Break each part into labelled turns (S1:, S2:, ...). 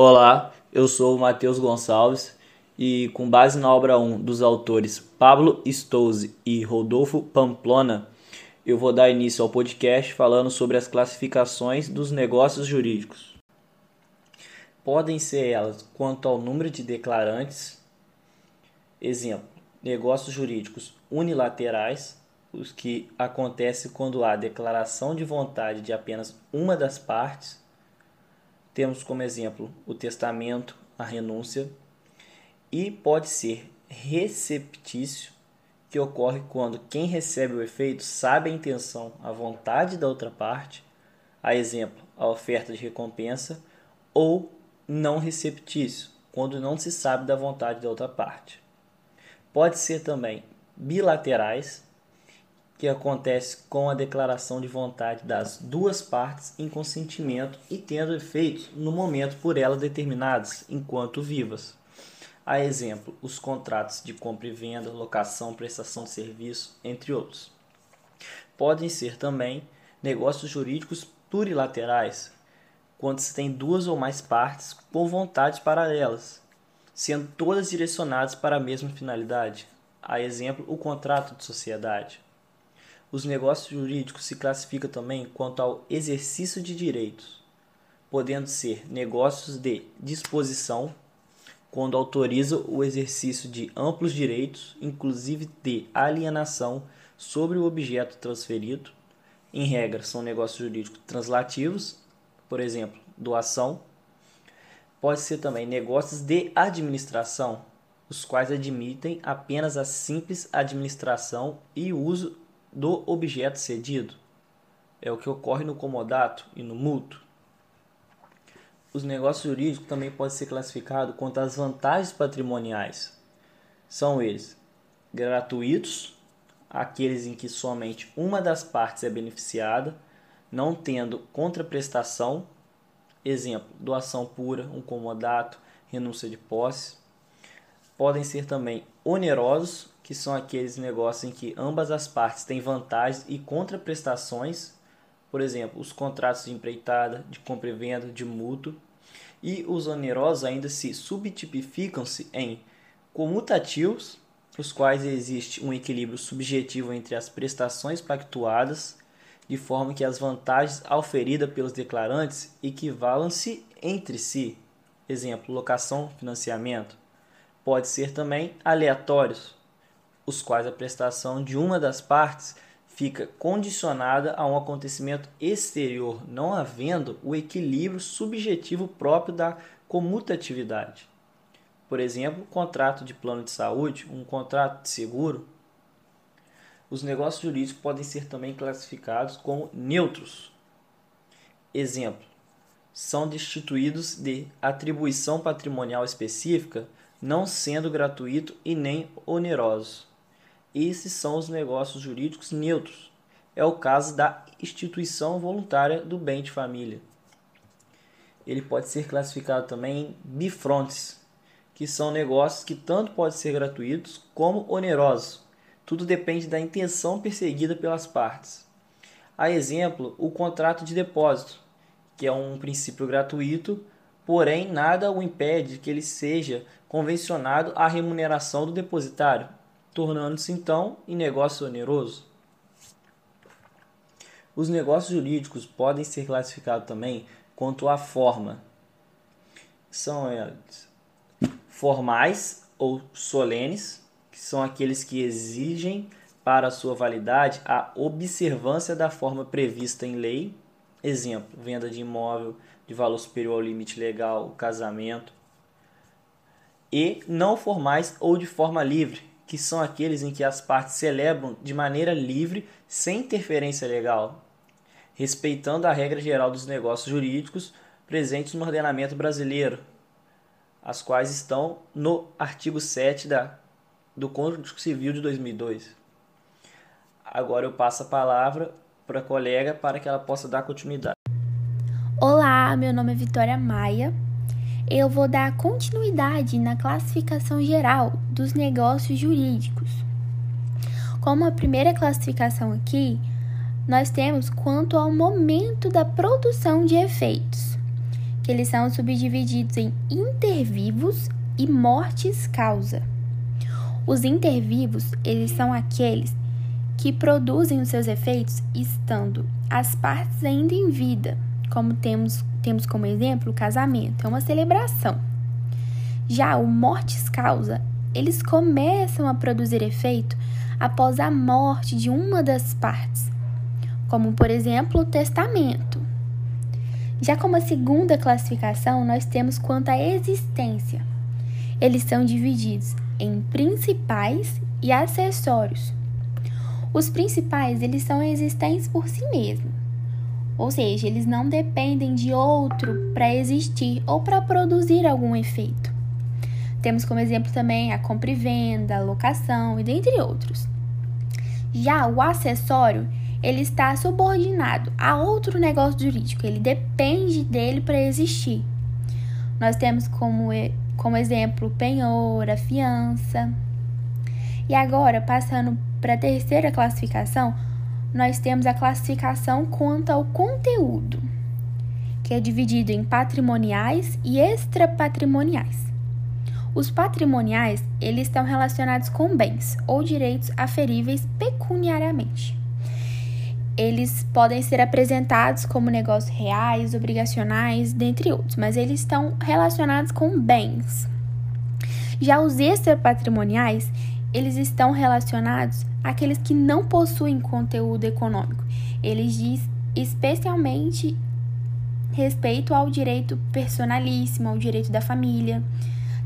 S1: Olá, eu sou o Matheus Gonçalves e, com base na obra 1 dos autores Pablo Stouze e Rodolfo Pamplona, eu vou dar início ao podcast falando sobre as classificações dos negócios jurídicos. Podem ser elas quanto ao número de declarantes, exemplo, negócios jurídicos unilaterais, os que acontecem quando há declaração de vontade de apenas uma das partes temos como exemplo o testamento, a renúncia, e pode ser receptício, que ocorre quando quem recebe o efeito sabe a intenção, a vontade da outra parte, a exemplo, a oferta de recompensa, ou não receptício, quando não se sabe da vontade da outra parte. Pode ser também bilaterais, que acontece com a declaração de vontade das duas partes em consentimento e tendo efeitos no momento por elas determinados enquanto vivas. A exemplo, os contratos de compra e venda, locação, prestação de serviço, entre outros. Podem ser também negócios jurídicos plurilaterais, quando se tem duas ou mais partes com vontades paralelas, sendo todas direcionadas para a mesma finalidade. A exemplo, o contrato de sociedade. Os negócios jurídicos se classificam também quanto ao exercício de direitos, podendo ser negócios de disposição, quando autoriza o exercício de amplos direitos, inclusive de alienação sobre o objeto transferido. Em regra, são negócios jurídicos translativos, por exemplo, doação. Pode ser também negócios de administração, os quais admitem apenas a simples administração e uso do objeto cedido. É o que ocorre no comodato e no mútuo. Os negócios jurídicos também podem ser classificados quanto às vantagens patrimoniais. São eles gratuitos, aqueles em que somente uma das partes é beneficiada, não tendo contraprestação, exemplo, doação pura, um comodato, renúncia de posse. Podem ser também onerosos, que são aqueles negócios em que ambas as partes têm vantagens e contraprestações, por exemplo, os contratos de empreitada, de compra e venda, de mútuo, e os onerosos ainda se subtipificam-se em comutativos, os quais existe um equilíbrio subjetivo entre as prestações pactuadas, de forma que as vantagens auferidas pelos declarantes equivalam-se entre si. Exemplo, locação, financiamento. Pode ser também aleatórios, os quais a prestação de uma das partes fica condicionada a um acontecimento exterior, não havendo o equilíbrio subjetivo próprio da comutatividade. Por exemplo, contrato de plano de saúde, um contrato de seguro. Os negócios jurídicos podem ser também classificados como neutros. Exemplo: são destituídos de atribuição patrimonial específica, não sendo gratuito e nem oneroso. Esses são os negócios jurídicos neutros. É o caso da instituição voluntária do bem de família. Ele pode ser classificado também em bifrontes, que são negócios que tanto podem ser gratuitos como onerosos. Tudo depende da intenção perseguida pelas partes. A exemplo, o contrato de depósito, que é um princípio gratuito, porém nada o impede que ele seja convencionado à remuneração do depositário, tornando-se então em negócio oneroso. Os negócios jurídicos podem ser classificados também quanto à forma. São eles formais ou solenes, que são aqueles que exigem para sua validade a observância da forma prevista em lei. Exemplo: venda de imóvel de valor superior ao limite legal, casamento. E não formais ou de forma livre, que são aqueles em que as partes celebram de maneira livre, sem interferência legal, respeitando a regra geral dos negócios jurídicos presentes no ordenamento brasileiro, as quais estão no artigo 7 da, do Código Civil de 2002. Agora eu passo a palavra para a colega para que ela possa dar continuidade.
S2: Olá, meu nome é Vitória Maia, eu vou dar continuidade na classificação geral dos negócios jurídicos. Como a primeira classificação aqui, nós temos quanto ao momento da produção de efeitos, que eles são subdivididos em intervivos e mortes causa. Os intervivos, eles são aqueles que produzem os seus efeitos estando as partes ainda em vida, como temos, temos como exemplo o casamento, é uma celebração. Já o mortes causa, eles começam a produzir efeito após a morte de uma das partes, como por exemplo o testamento. Já como a segunda classificação, nós temos quanto à existência. Eles são divididos em principais e acessórios. Os principais, eles são existentes por si mesmos. Ou seja, eles não dependem de outro para existir ou para produzir algum efeito. Temos como exemplo também a compra e venda, a locação e dentre outros. Já o acessório, ele está subordinado a outro negócio jurídico, ele depende dele para existir. Nós temos como, como exemplo penhor, a fiança. E agora, passando para a terceira classificação, nós temos a classificação quanto ao conteúdo, que é dividido em patrimoniais e extrapatrimoniais. Os patrimoniais, eles estão relacionados com bens ou direitos aferíveis pecuniariamente. Eles podem ser apresentados como negócios reais, obrigacionais, dentre outros, mas eles estão relacionados com bens. Já os extrapatrimoniais, eles estão relacionados àqueles que não possuem conteúdo econômico. Eles diz especialmente respeito ao direito personalíssimo, ao direito da família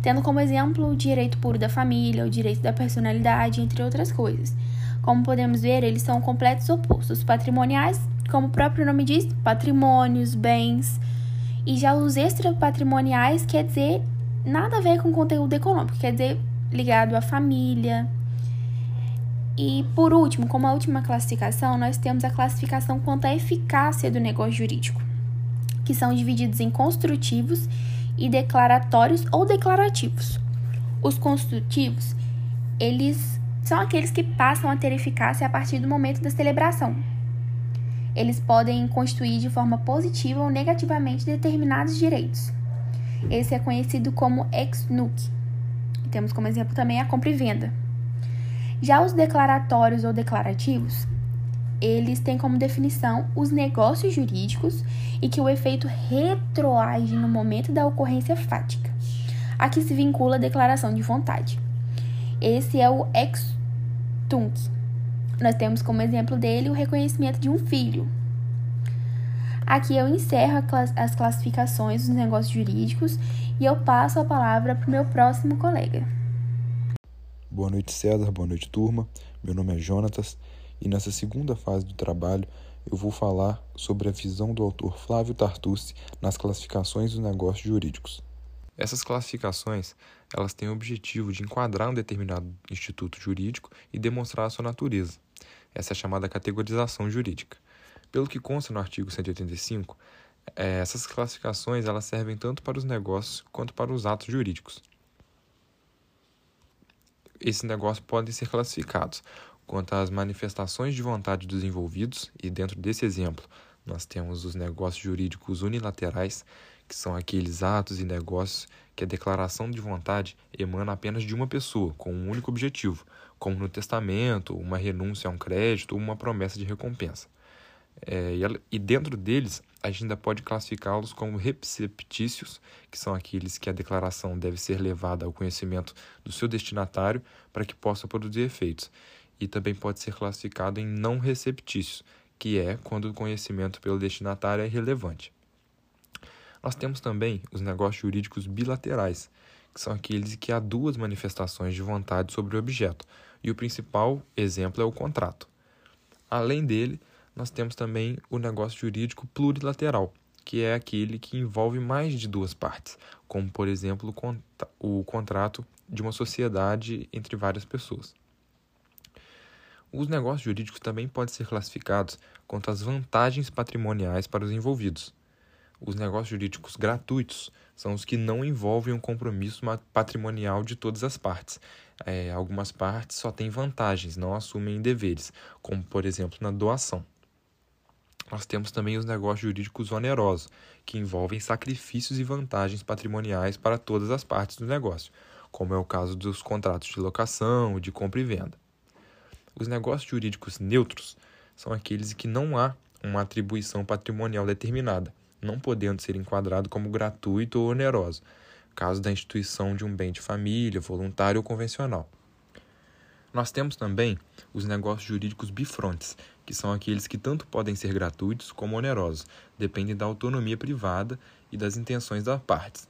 S2: tendo como exemplo o direito puro da família, o direito da personalidade, entre outras coisas. Como podemos ver, eles são completos opostos. Patrimoniais, como o próprio nome diz, patrimônios, bens. E já os extrapatrimoniais quer dizer nada a ver com conteúdo econômico, quer dizer ligado à família. E por último, como a última classificação, nós temos a classificação quanto à eficácia do negócio jurídico, que são divididos em construtivos e declaratórios ou declarativos. Os construtivos, eles são aqueles que passam a ter eficácia a partir do momento da celebração. Eles podem constituir de forma positiva ou negativamente determinados direitos. Esse é conhecido como ex nunc. Temos como exemplo também a compra e venda. Já os declaratórios ou declarativos, eles têm como definição os negócios jurídicos e que o efeito retroage no momento da ocorrência fática. Aqui se vincula a declaração de vontade. Esse é o ex tunc. Nós temos como exemplo dele o reconhecimento de um filho. Aqui eu encerro as classificações dos negócios jurídicos e eu passo a palavra para o meu próximo colega.
S3: Boa noite, César. Boa noite, turma. Meu nome é Jonatas e nessa segunda fase do trabalho eu vou falar sobre a visão do autor Flávio Tartucci nas classificações dos negócios jurídicos. Essas classificações, elas têm o objetivo de enquadrar um determinado instituto jurídico e demonstrar a sua natureza. Essa é a chamada categorização jurídica. Pelo que consta no artigo 185, é, essas classificações elas servem tanto para os negócios quanto para os atos jurídicos. Esses negócios podem ser classificados quanto às manifestações de vontade dos envolvidos, e dentro desse exemplo nós temos os negócios jurídicos unilaterais, que são aqueles atos e negócios que a declaração de vontade emana apenas de uma pessoa, com um único objetivo, como no testamento, uma renúncia a um crédito ou uma promessa de recompensa. É, e dentro deles, a gente ainda pode classificá-los como receptícios, que são aqueles que a declaração deve ser levada ao conhecimento do seu destinatário para que possa produzir efeitos e também pode ser classificado em não receptício, que é quando o conhecimento pelo destinatário é relevante. Nós temos também os negócios jurídicos bilaterais, que são aqueles que há duas manifestações de vontade sobre o objeto, e o principal exemplo é o contrato. Além dele, nós temos também o negócio jurídico plurilateral, que é aquele que envolve mais de duas partes, como, por exemplo, o contrato de uma sociedade entre várias pessoas. Os negócios jurídicos também podem ser classificados quanto às vantagens patrimoniais para os envolvidos. Os negócios jurídicos gratuitos são os que não envolvem um compromisso patrimonial de todas as partes. É, algumas partes só têm vantagens, não assumem deveres, como por exemplo na doação. Nós temos também os negócios jurídicos onerosos, que envolvem sacrifícios e vantagens patrimoniais para todas as partes do negócio, como é o caso dos contratos de locação, de compra e venda. Os negócios jurídicos neutros são aqueles em que não há uma atribuição patrimonial determinada, não podendo ser enquadrado como gratuito ou oneroso, caso da instituição de um bem de família, voluntário ou convencional. Nós temos também os negócios jurídicos bifrontes, que são aqueles que tanto podem ser gratuitos como onerosos, dependem da autonomia privada e das intenções das partes.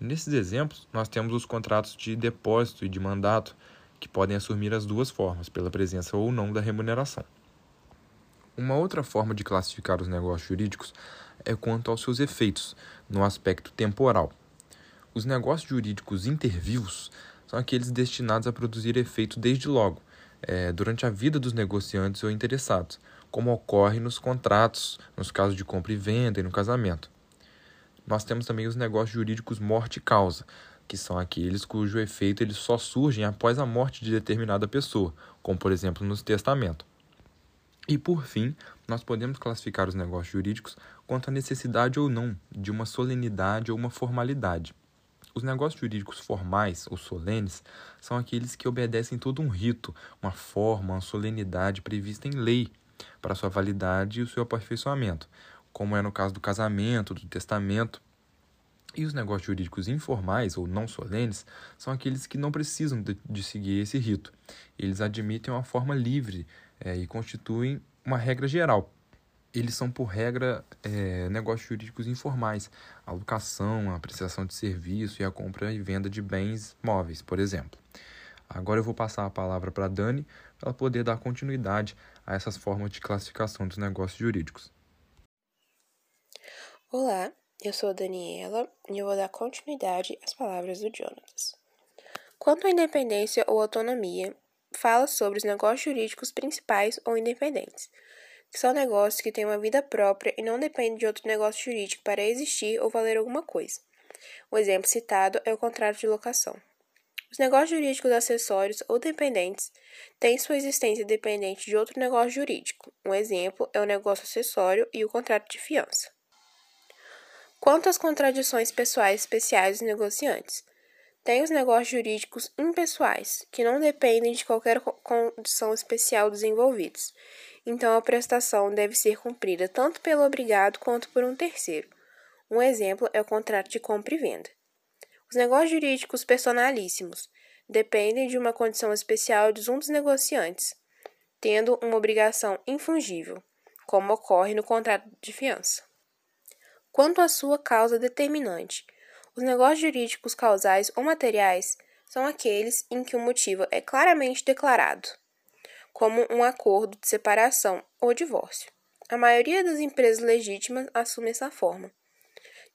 S3: Nesses exemplos, nós temos os contratos de depósito e de mandato, que podem assumir as duas formas, pela presença ou não da remuneração. Uma outra forma de classificar os negócios jurídicos é quanto aos seus efeitos, no aspecto temporal. Os negócios jurídicos intervivos são aqueles destinados a produzir efeito desde logo, é, durante a vida dos negociantes ou interessados, como ocorre nos contratos, nos casos de compra e venda e no casamento. Nós temos também os negócios jurídicos morte e causa, que são aqueles cujo efeito eles só surgem após a morte de determinada pessoa, como por exemplo no testamento. E por fim, nós podemos classificar os negócios jurídicos quanto à necessidade ou não de uma solenidade ou uma formalidade. Os negócios jurídicos formais ou solenes são aqueles que obedecem todo um rito, uma forma, uma solenidade prevista em lei para sua validade e o seu aperfeiçoamento, como é no caso do casamento, do testamento. E os negócios jurídicos informais ou não solenes são aqueles que não precisam de, de seguir esse rito. Eles admitem uma forma livre é, e constituem uma regra geral eles são, por regra, é, negócios jurídicos informais, a locação, a apreciação de serviço e a compra e venda de bens móveis, por exemplo. Agora eu vou passar a palavra para a Dani para ela poder dar continuidade a essas formas de classificação dos negócios jurídicos.
S4: Olá, eu sou a Daniela e eu vou dar continuidade às palavras do Jonatas. Quanto à independência ou autonomia, fala sobre os negócios jurídicos principais ou independentes que são negócios que têm uma vida própria e não dependem de outro negócio jurídico para existir ou valer alguma coisa. O exemplo citado é o contrato de locação. Os negócios jurídicos acessórios ou dependentes têm sua existência dependente de outro negócio jurídico. Um exemplo é o negócio acessório e o contrato de fiança. Quanto às contradições pessoais especiais dos negociantes, tem os negócios jurídicos impessoais, que não dependem de qualquer condição especial dos envolvidos então a prestação deve ser cumprida tanto pelo obrigado quanto por um terceiro. Um exemplo é o contrato de compra e venda. Os negócios jurídicos personalíssimos dependem de uma condição especial de um dos negociantes, tendo uma obrigação infungível, como ocorre no contrato de fiança. Quanto à sua causa determinante, os negócios jurídicos causais ou materiais são aqueles em que o motivo é claramente declarado como um acordo de separação ou divórcio. A maioria das empresas legítimas assume essa forma.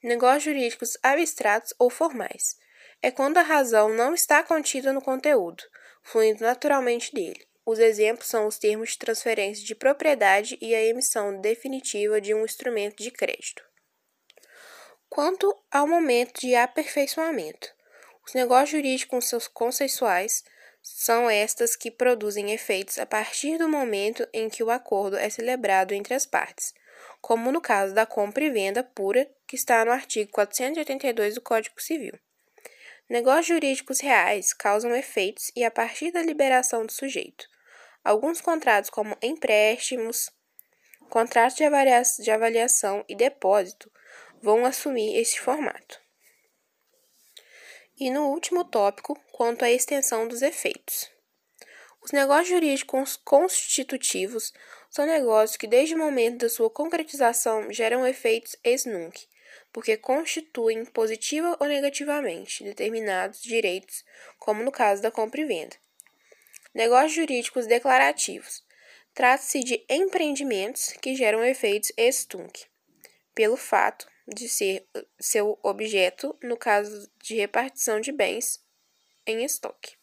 S4: Negócios jurídicos abstratos ou formais é quando a razão não está contida no conteúdo, fluindo naturalmente dele. Os exemplos são os termos de transferência de propriedade e a emissão definitiva de um instrumento de crédito. Quanto ao momento de aperfeiçoamento, os negócios jurídicos consensuais são estas que produzem efeitos a partir do momento em que o acordo é celebrado entre as partes, como no caso da compra e venda pura, que está no artigo 482 do Código Civil. Negócios jurídicos reais causam efeitos e a partir da liberação do sujeito. Alguns contratos, como empréstimos, contratos de avaliação, e depósito, vão assumir esse formato. E no último tópico, quanto à extensão dos efeitos. Os negócios jurídicos constitutivos são negócios que, desde o momento da sua concretização, geram efeitos ex nunc, porque constituem positiva ou negativamente determinados direitos, como no caso da compra e venda. Negócios jurídicos declarativos. Trata-se de empreendimentos que geram efeitos ex tunc, pelo fato de ser seu objeto no caso de repartição de bens em estoque.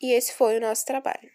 S4: E esse foi o nosso trabalho.